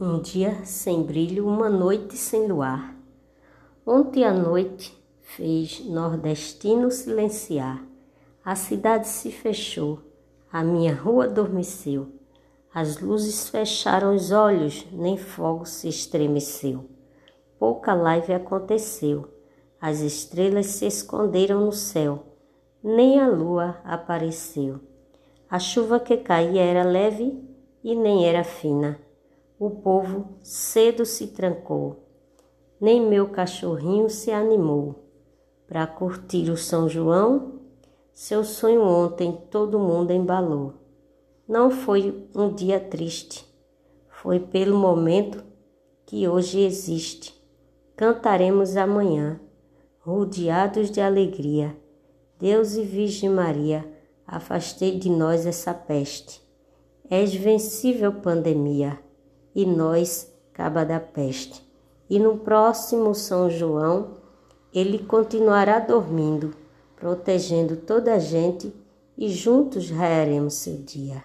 Um dia sem brilho, uma noite sem luar. Ontem à noite fez nordestino silenciar. A cidade se fechou, a minha rua adormeceu. As luzes fecharam os olhos, nem fogo se estremeceu. Pouca live aconteceu, as estrelas se esconderam no céu, nem a lua apareceu. A chuva que caía era leve e nem era fina o povo cedo se trancou, nem meu cachorrinho se animou para curtir o São João. Seu sonho ontem todo mundo embalou. Não foi um dia triste, foi pelo momento que hoje existe. Cantaremos amanhã, rodeados de alegria. Deus e Virgem Maria, afastei de nós essa peste. És vencível pandemia e nós caba da peste. E no próximo São João, ele continuará dormindo, protegendo toda a gente e juntos raiaremos seu dia.